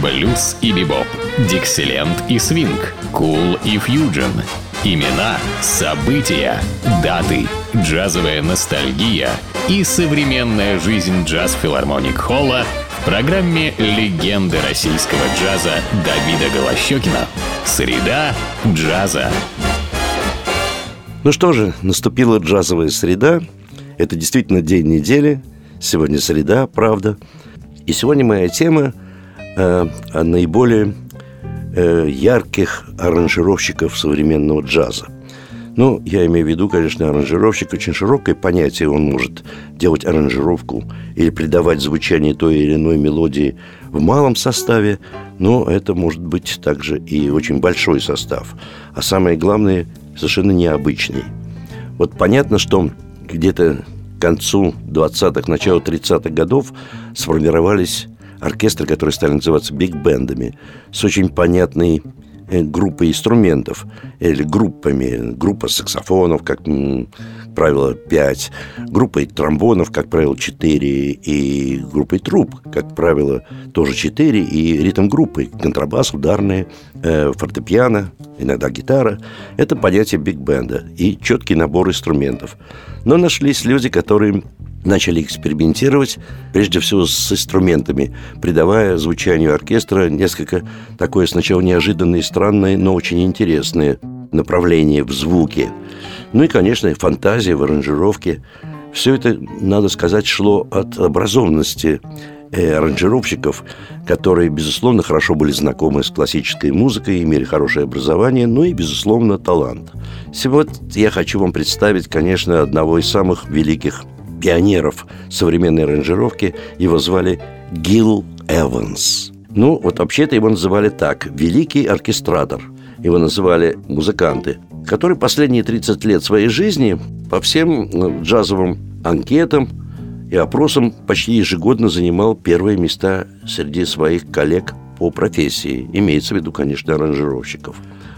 блюз и бибоп, дикселент и свинг, кул и фьюджен. Имена, события, даты, джазовая ностальгия и современная жизнь джаз-филармоник Холла в программе «Легенды российского джаза» Давида Голощекина. Среда джаза. Ну что же, наступила джазовая среда. Это действительно день недели. Сегодня среда, правда. И сегодня моя тема э, наиболее э, ярких аранжировщиков современного джаза. Ну, я имею в виду, конечно, аранжировщик очень широкое понятие. Он может делать аранжировку или придавать звучание той или иной мелодии в малом составе, но это может быть также и очень большой состав. А самое главное, совершенно необычный. Вот понятно, что где-то к концу 20-х, началу 30-х годов сформировались оркестры, которые стали называться биг-бендами, с очень понятной э, группой инструментов или группами. Группа саксофонов, как правило, 5, группой тромбонов, как правило, 4, и группой труб, как правило, тоже 4, и ритм-группы, контрабас, ударные, э, фортепиано, иногда гитара. Это понятие биг-бенда и четкий набор инструментов. Но нашлись люди, которые начали экспериментировать, прежде всего с инструментами, придавая звучанию оркестра несколько такое сначала неожиданное и странное, но очень интересное направление в звуке. Ну и, конечно, фантазия в аранжировке. Все это, надо сказать, шло от образованности э, аранжировщиков, которые, безусловно, хорошо были знакомы с классической музыкой, имели хорошее образование, ну и, безусловно, талант. Сегодня я хочу вам представить, конечно, одного из самых великих пионеров современной аранжировки. Его звали Гил Эванс. Ну, вот вообще-то его называли так – великий оркестратор. Его называли музыканты, который последние 30 лет своей жизни по всем ну, джазовым анкетам и опросам почти ежегодно занимал первые места среди своих коллег по профессии. Имеется в виду, конечно, аранжировщиков.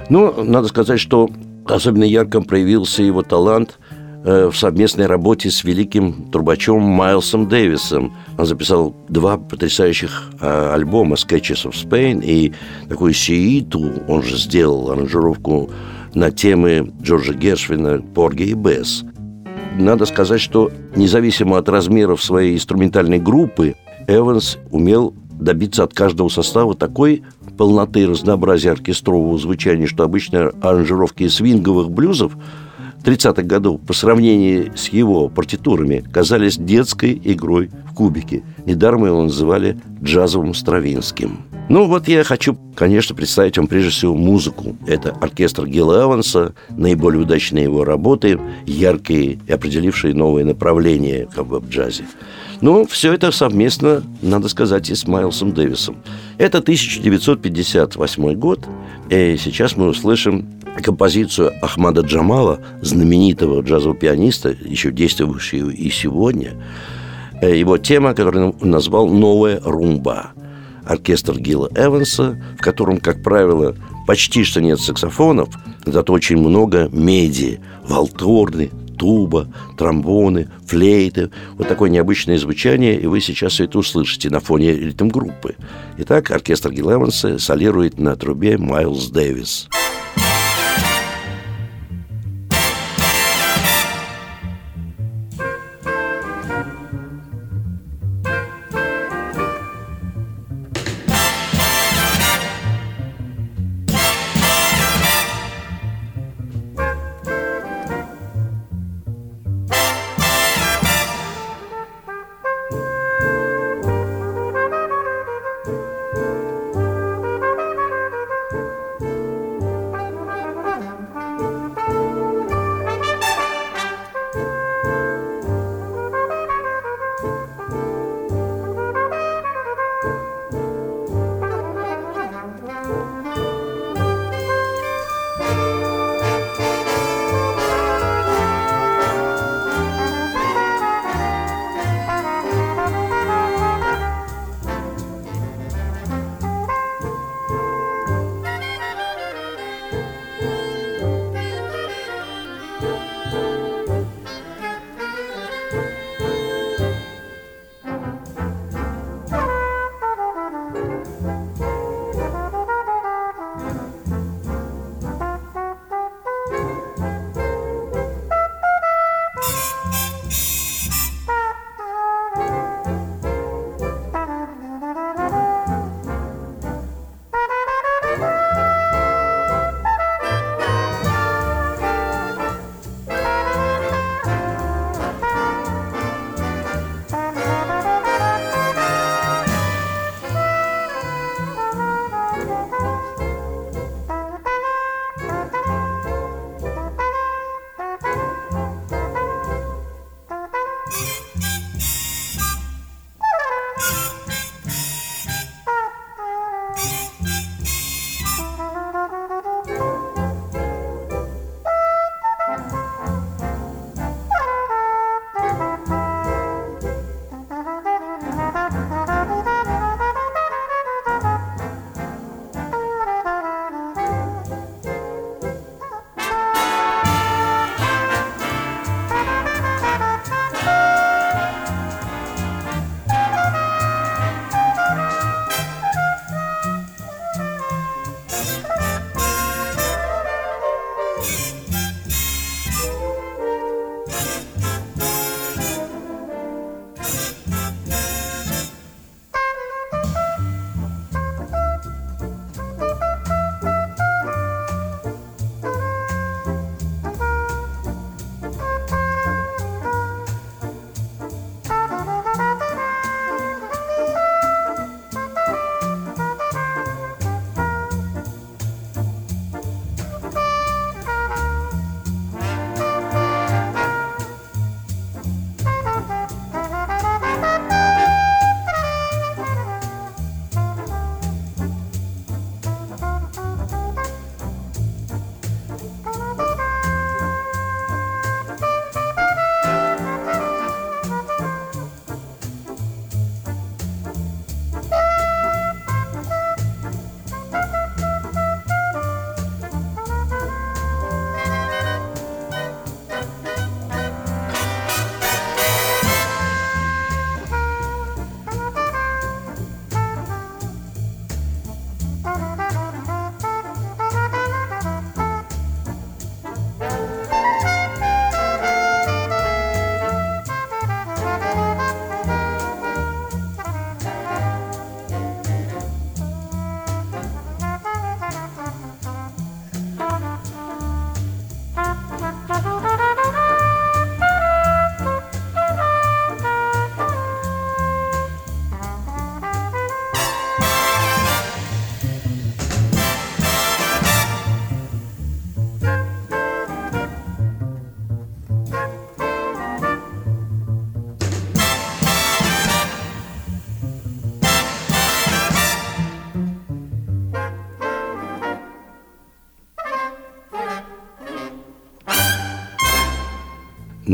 Но надо сказать, что особенно ярко проявился его талант Э, в совместной работе с великим трубачом Майлсом Дэвисом. Он записал два потрясающих э, альбома «Sketches of Spain» и такую «Сииту». Он же сделал аранжировку на темы Джорджа Гершвина «Порги и Бесс». Надо сказать, что независимо от размеров своей инструментальной группы, Эванс умел добиться от каждого состава такой полноты и разнообразия оркестрового звучания, что обычно аранжировки свинговых блюзов – 30-х годов по сравнению с его партитурами казались детской игрой в кубике. Недаром его называли джазовым Стравинским. Ну вот я хочу, конечно, представить вам прежде всего музыку. Это оркестр Гилла Эванса, наиболее удачные его работы, яркие и определившие новые направления как бы, в джазе. Ну, все это совместно, надо сказать, и с Майлсом Дэвисом. Это 1958 год, и сейчас мы услышим композицию Ахмада Джамала, знаменитого джазового пианиста, еще действующего и сегодня, э, его тема, которую он назвал «Новая румба». Оркестр Гилла Эванса, в котором, как правило, почти что нет саксофонов, зато очень много меди, валторны, туба, тромбоны, флейты. Вот такое необычное звучание, и вы сейчас это услышите на фоне ритм-группы. Итак, оркестр Гилла Эванса солирует на трубе Майлз Дэвис.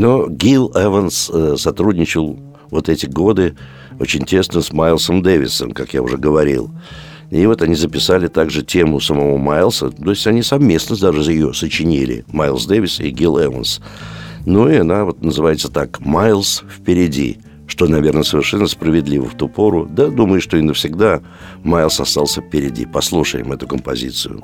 Но Гил Эванс э, сотрудничал вот эти годы очень тесно с Майлсом Дэвисом, как я уже говорил. И вот они записали также тему самого Майлса, то есть они совместно даже ее сочинили, Майлз Дэвис и Гил Эванс. Ну и она вот называется так «Майлз впереди», что, наверное, совершенно справедливо в ту пору. Да, думаю, что и навсегда Майлз остался впереди. Послушаем эту композицию.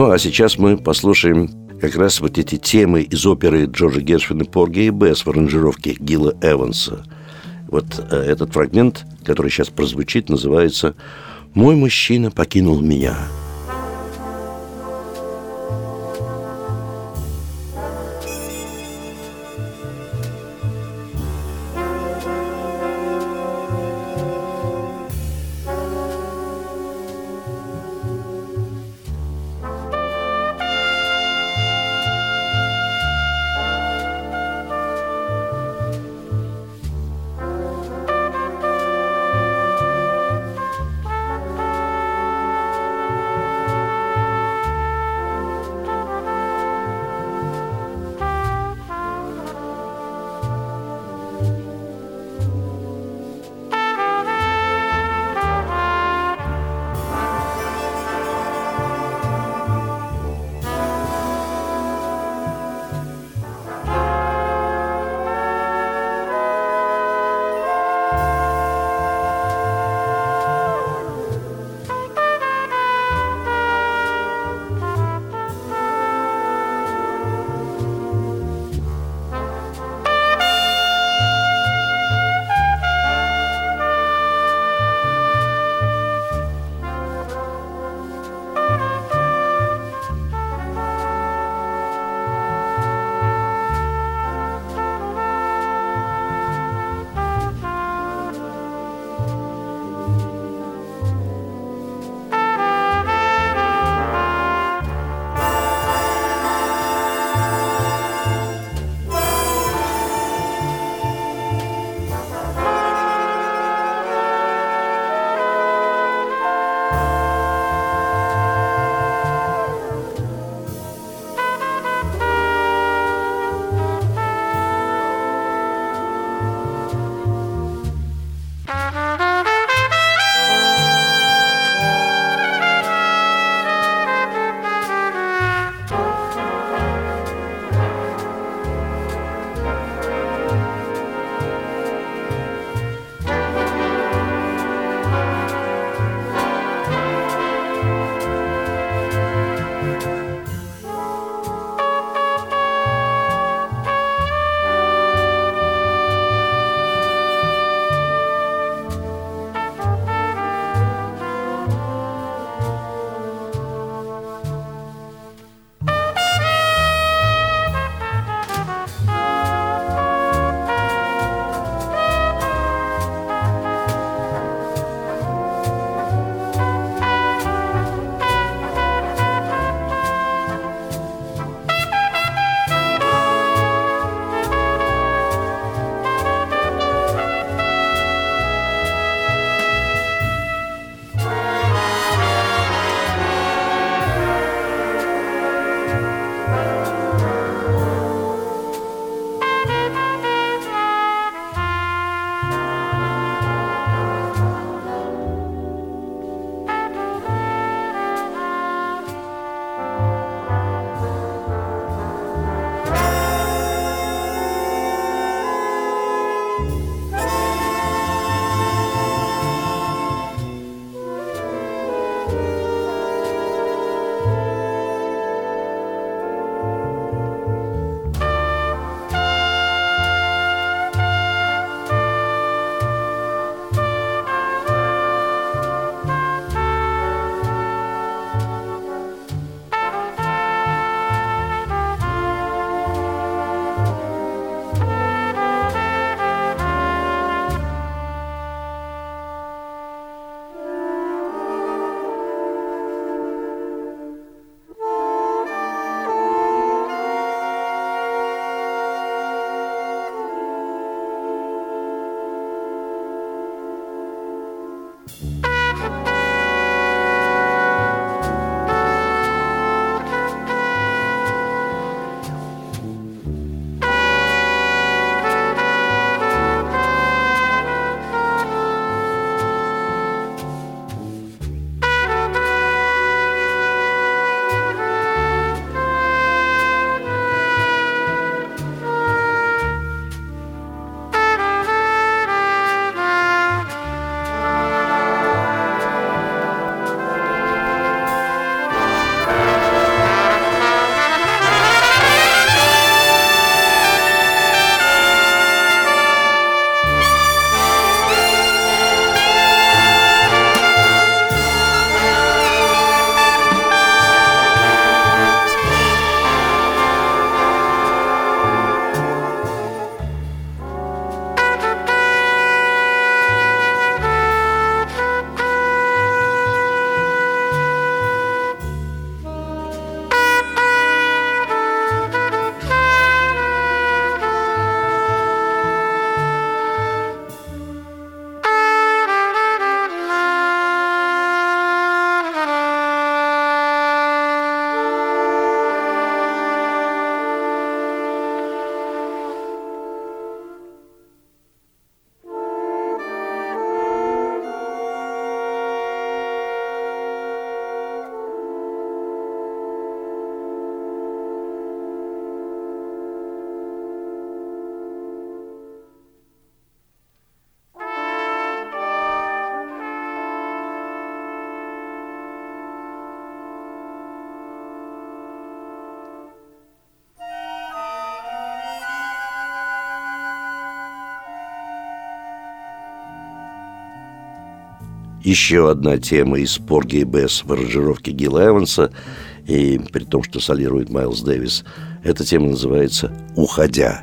Ну, а сейчас мы послушаем как раз вот эти темы из оперы Джорджа Гершвина «Порги и Бесс» в аранжировке Гила Эванса. Вот э, этот фрагмент, который сейчас прозвучит, называется «Мой мужчина покинул меня». Еще одна тема из Порги и Бесс в аранжировке Гилла Эванса, и при том, что солирует Майлз Дэвис. Эта тема называется «Уходя».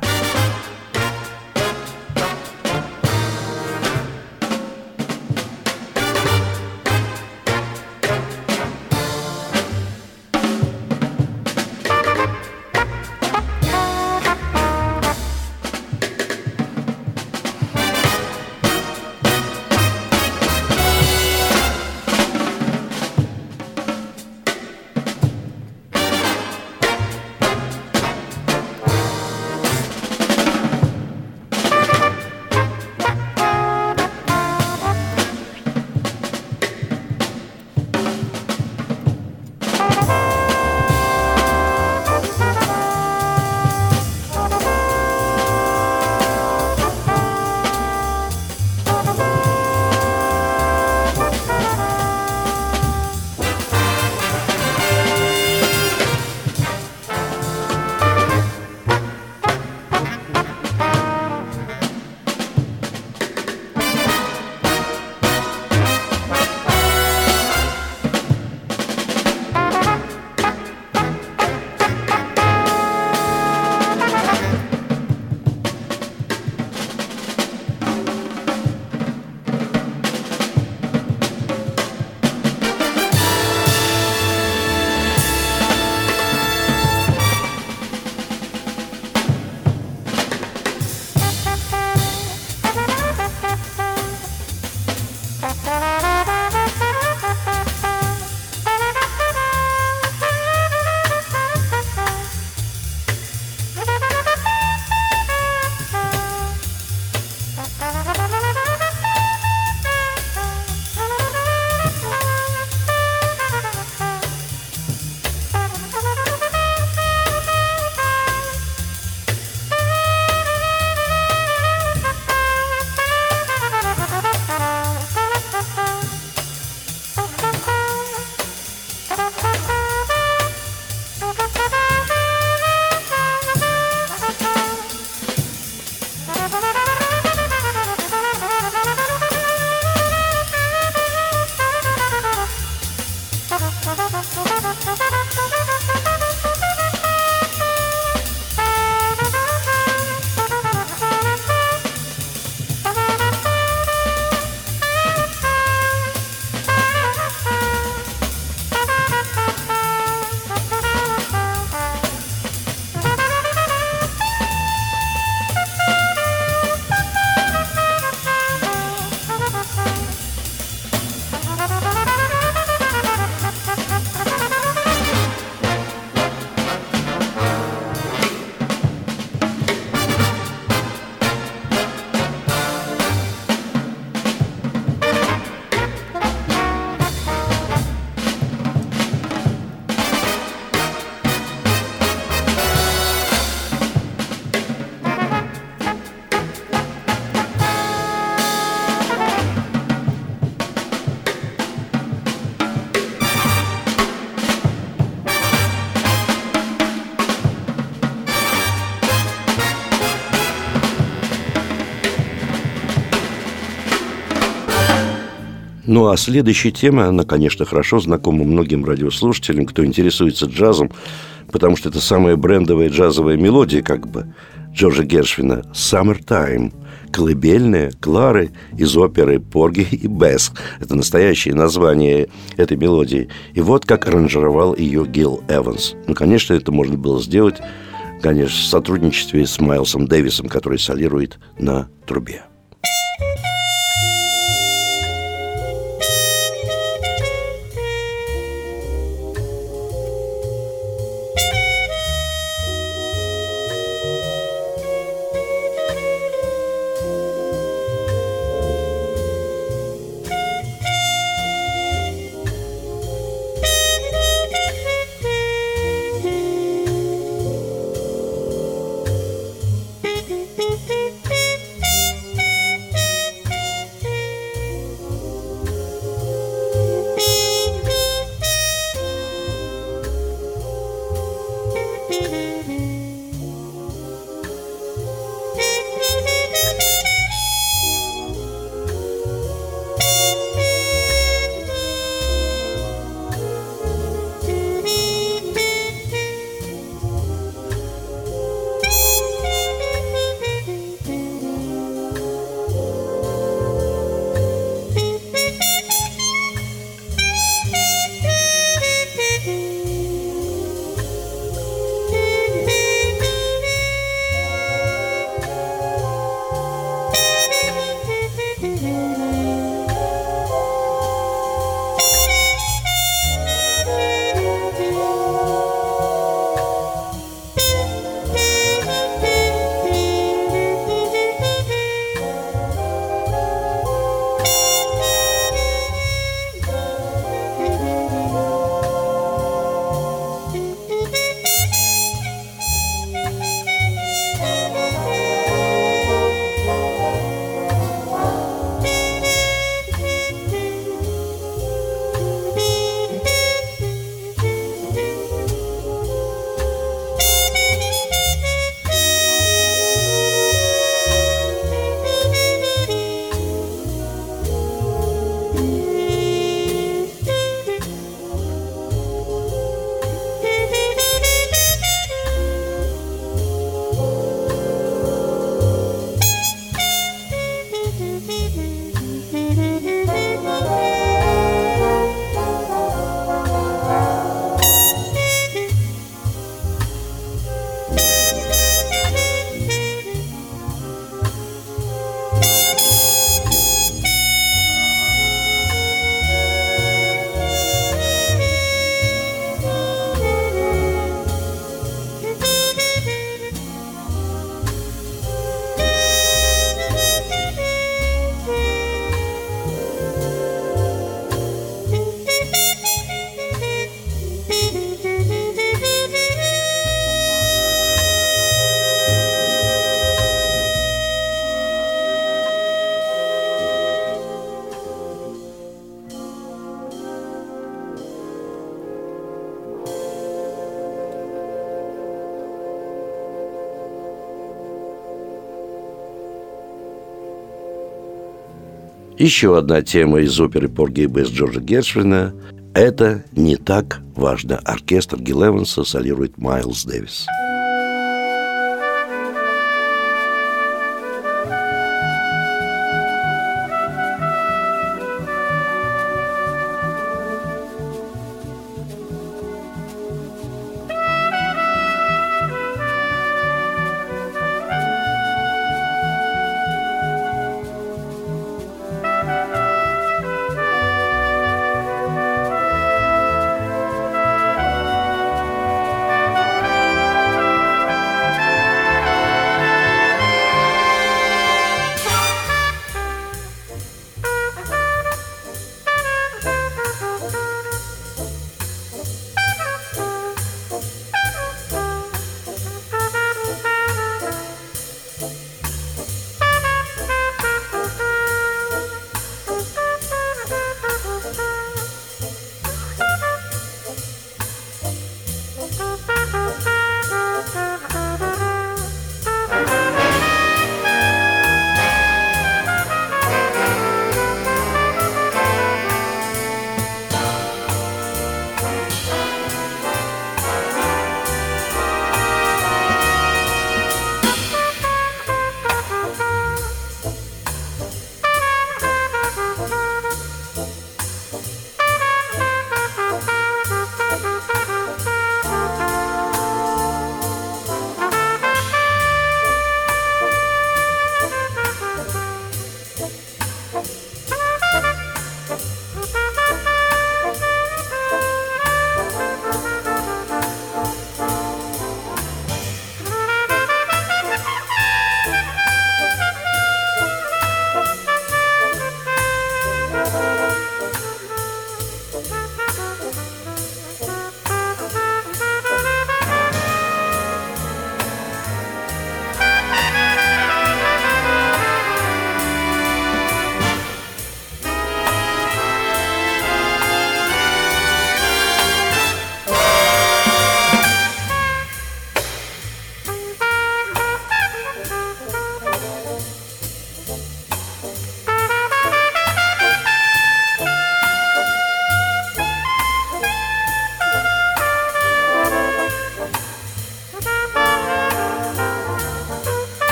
Ну а следующая тема, она, конечно, хорошо знакома многим радиослушателям, кто интересуется джазом, потому что это самая брендовая джазовая мелодия, как бы, Джорджа Гершвина «Summertime», колыбельная Клары из оперы «Порги и Бесс». Это настоящее название этой мелодии. И вот как аранжировал ее Гил Эванс. Ну, конечно, это можно было сделать, конечно, в сотрудничестве с Майлсом Дэвисом, который солирует на трубе. Еще одна тема из оперы «Порги и Бесс» Джорджа Гершвина – это не так важно. Оркестр Гил солирует Майлз Дэвис.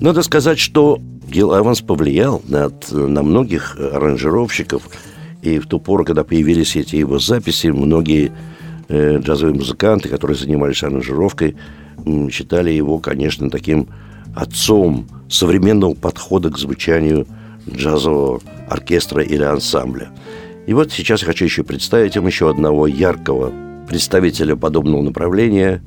Надо сказать, что Гил Эванс повлиял на, на многих аранжировщиков. И в ту пору, когда появились эти его записи, многие э, джазовые музыканты, которые занимались аранжировкой, считали его, конечно, таким отцом современного подхода к звучанию джазового оркестра или ансамбля. И вот сейчас я хочу еще представить вам еще одного яркого представителя подобного направления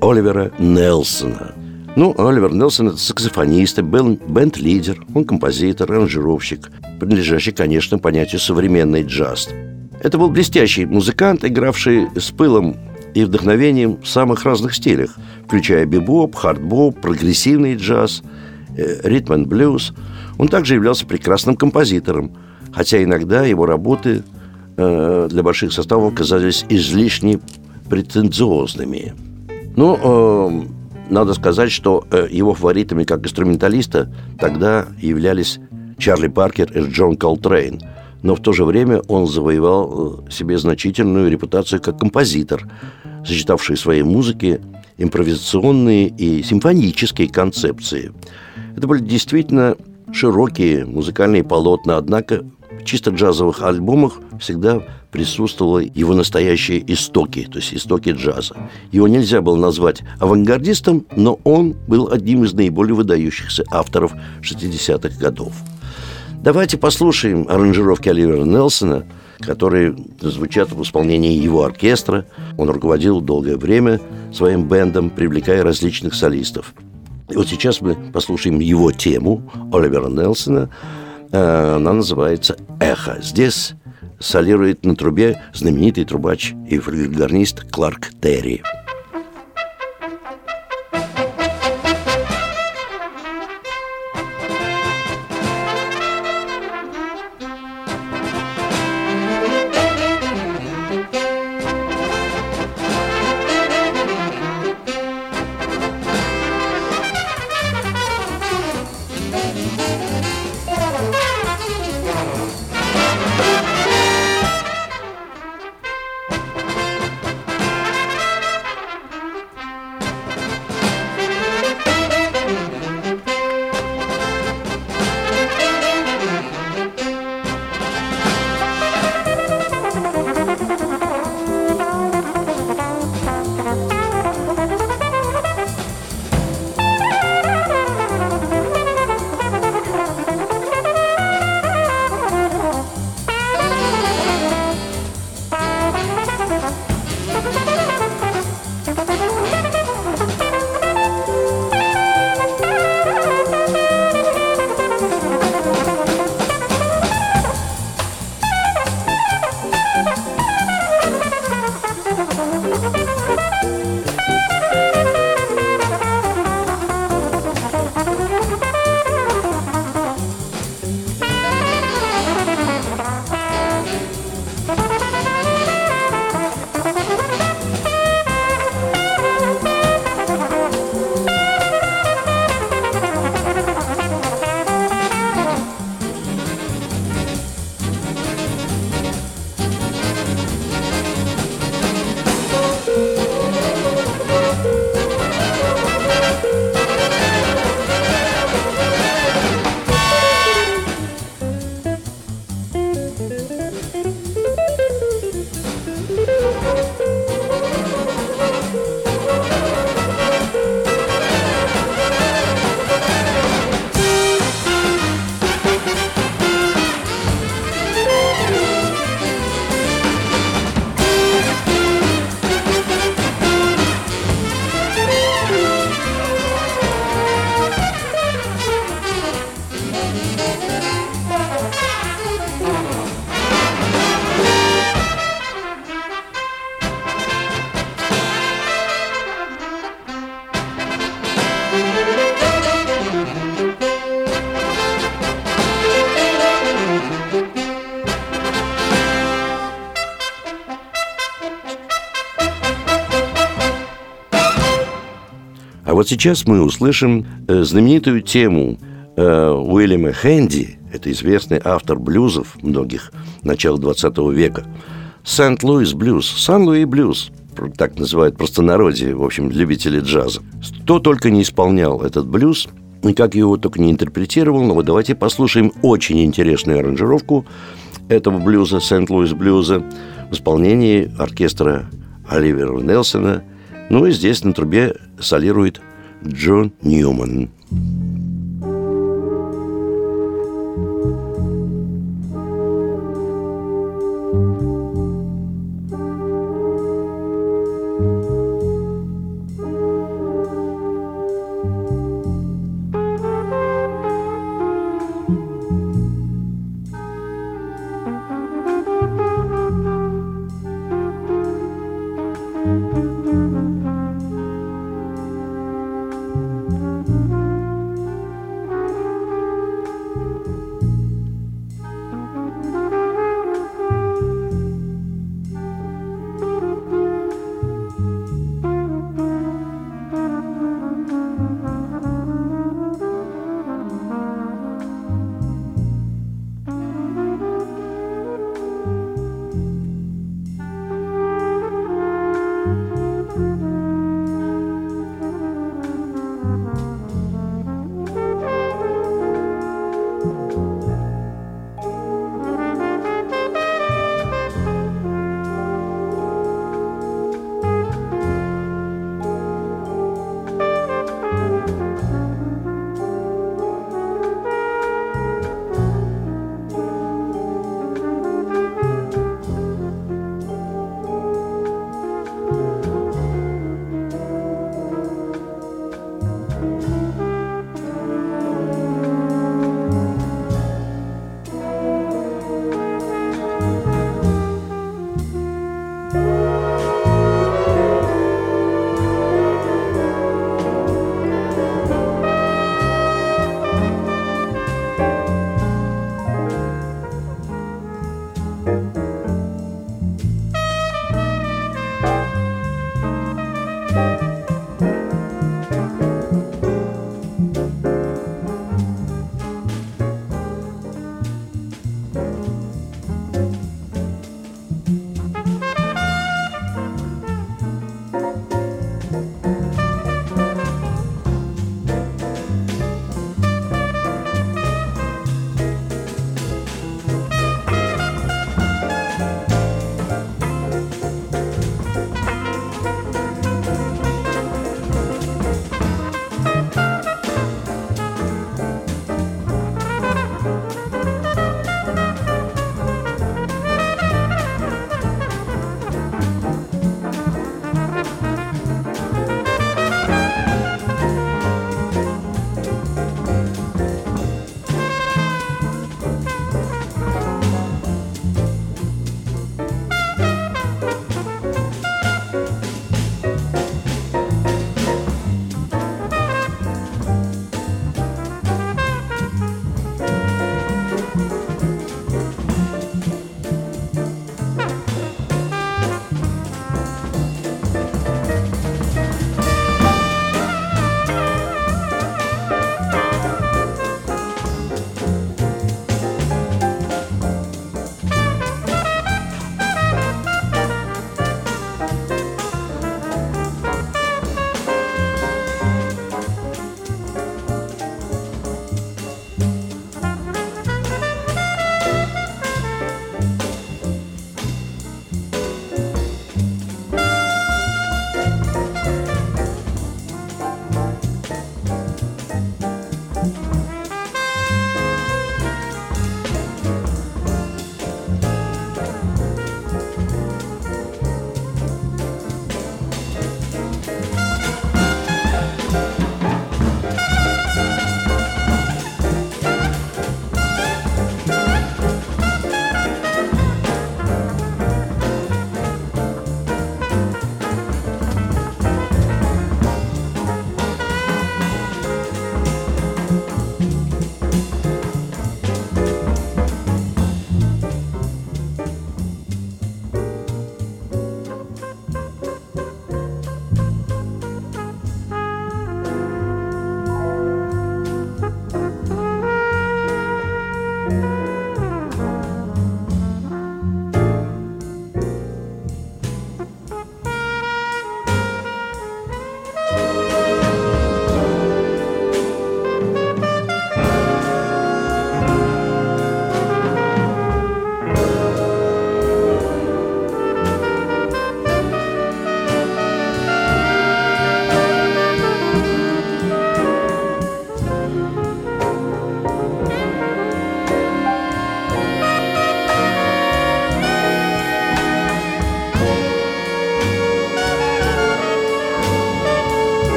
Оливера Нелсона – Ну, Оливер Нелсон – это саксофонист, бенд-лидер, он композитор, аранжировщик, принадлежащий, конечно, понятию современный джаз. Это был блестящий музыкант, игравший с пылом и вдохновением в самых разных стилях, включая бибоп, хардбоп, прогрессивный джаз, э, ритм и блюз. Он также являлся прекрасным композитором, хотя иногда его работы э, для больших составов казались излишне претенциозными. Ну, э, надо сказать, что э, его фаворитами как инструменталиста тогда являлись Чарли Паркер и Джон Колтрейн. Но в то же время он завоевал э, себе значительную репутацию как композитор, сочетавший в своей музыке импровизационные и симфонические концепции. Это были действительно широкие музыкальные полотна, однако чисто джазовых альбомах всегда присутствовали его настоящие истоки, то есть истоки джаза. Его нельзя было назвать авангардистом, но он был одним из наиболее выдающихся авторов 60-х годов. Давайте послушаем аранжировки Оливера Нелсона, которые звучат в исполнении его оркестра. Он руководил долгое время своим бендом, привлекая различных солистов. И вот сейчас мы послушаем его тему Оливера Нелсона. Э, она называется «Эхо». Здесь солирует на трубе знаменитый трубач и флюгернист Кларк Терри. Сейчас мы услышим э, знаменитую тему э, Уильяма Хэнди, это известный автор блюзов многих начала 20 века, «Сент-Луис блюз», «Сан-Луи блюз», так называют простонародье, в общем, любители джаза. Кто только не исполнял этот блюз, и как его только не интерпретировал, но вот давайте послушаем очень интересную аранжировку этого блюза, Сент-Луис блюза, в исполнении оркестра Оливера Нелсона. Ну и здесь на трубе солирует Джон Ньюман.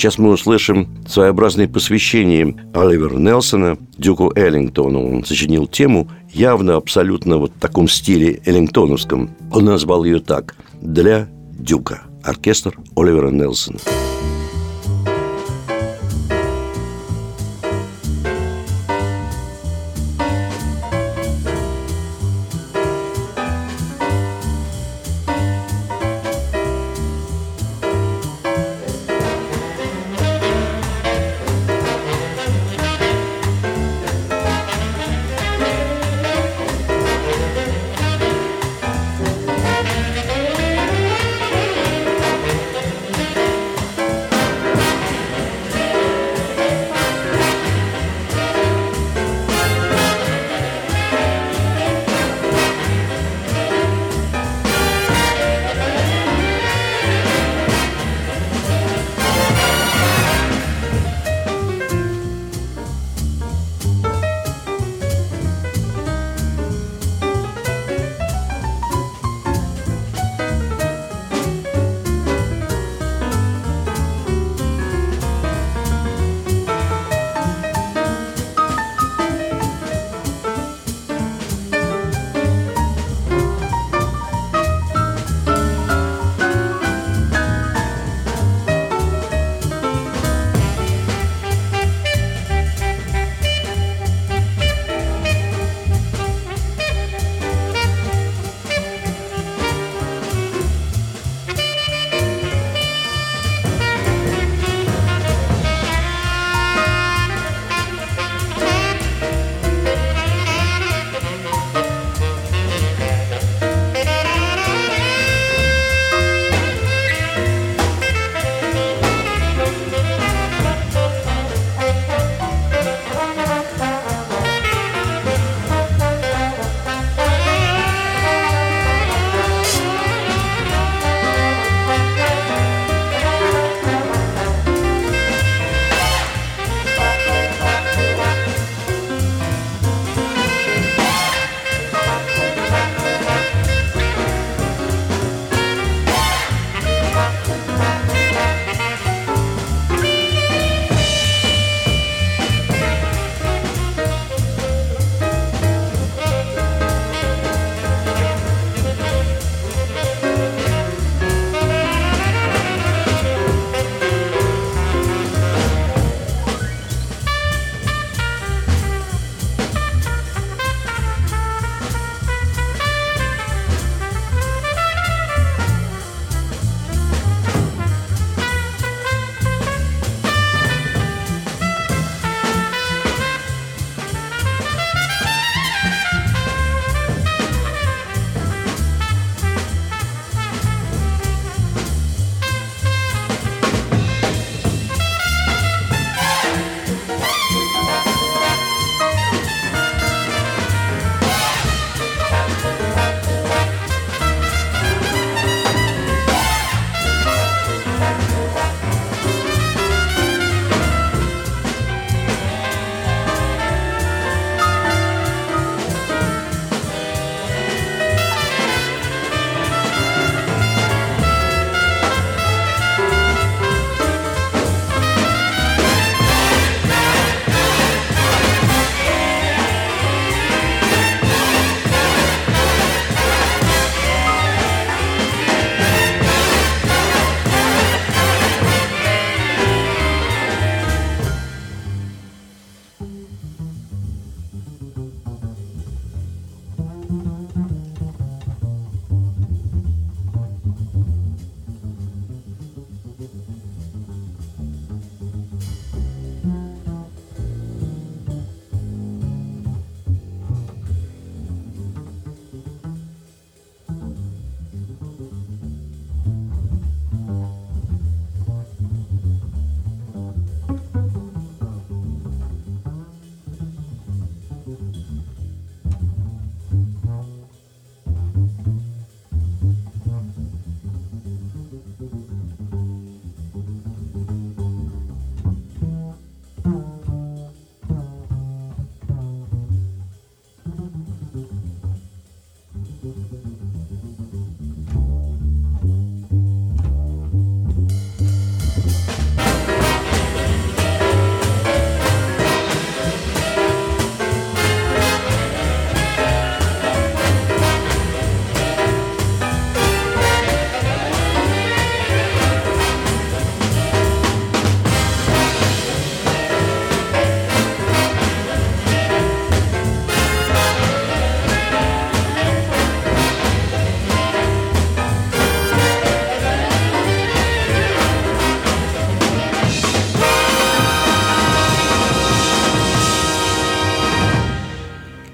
Сейчас мы услышим своеобразное посвящение Оливера Нелсона Дюку Эллингтону. Он сочинил тему явно абсолютно вот в таком стиле эллингтоновском. Он назвал ее так «Для Дюка». Оркестр Оливера Нелсона.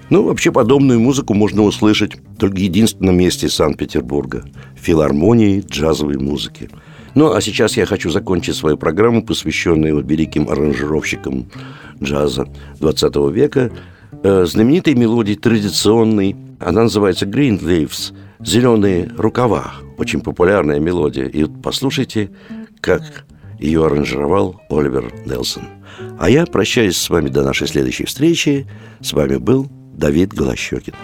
Ну, вообще, подобную музыку можно услышать только в единственном месте Санкт-Петербурга – филармонии джазовой музыки. Ну, а сейчас я хочу закончить свою программу, посвященную великим аранжировщикам джаза 20 века, э, знаменитой мелодией традиционной. Она называется «Green Leaves» – «Зеленые рукава». Очень популярная мелодия. И вот послушайте, как ее аранжировал Оливер Нелсон. А я прощаюсь с вами до нашей следующей встречи. С вами был Давид Голощекин.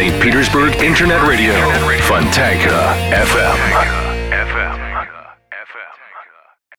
St. Petersburg Internet Radio, Fontanka FM.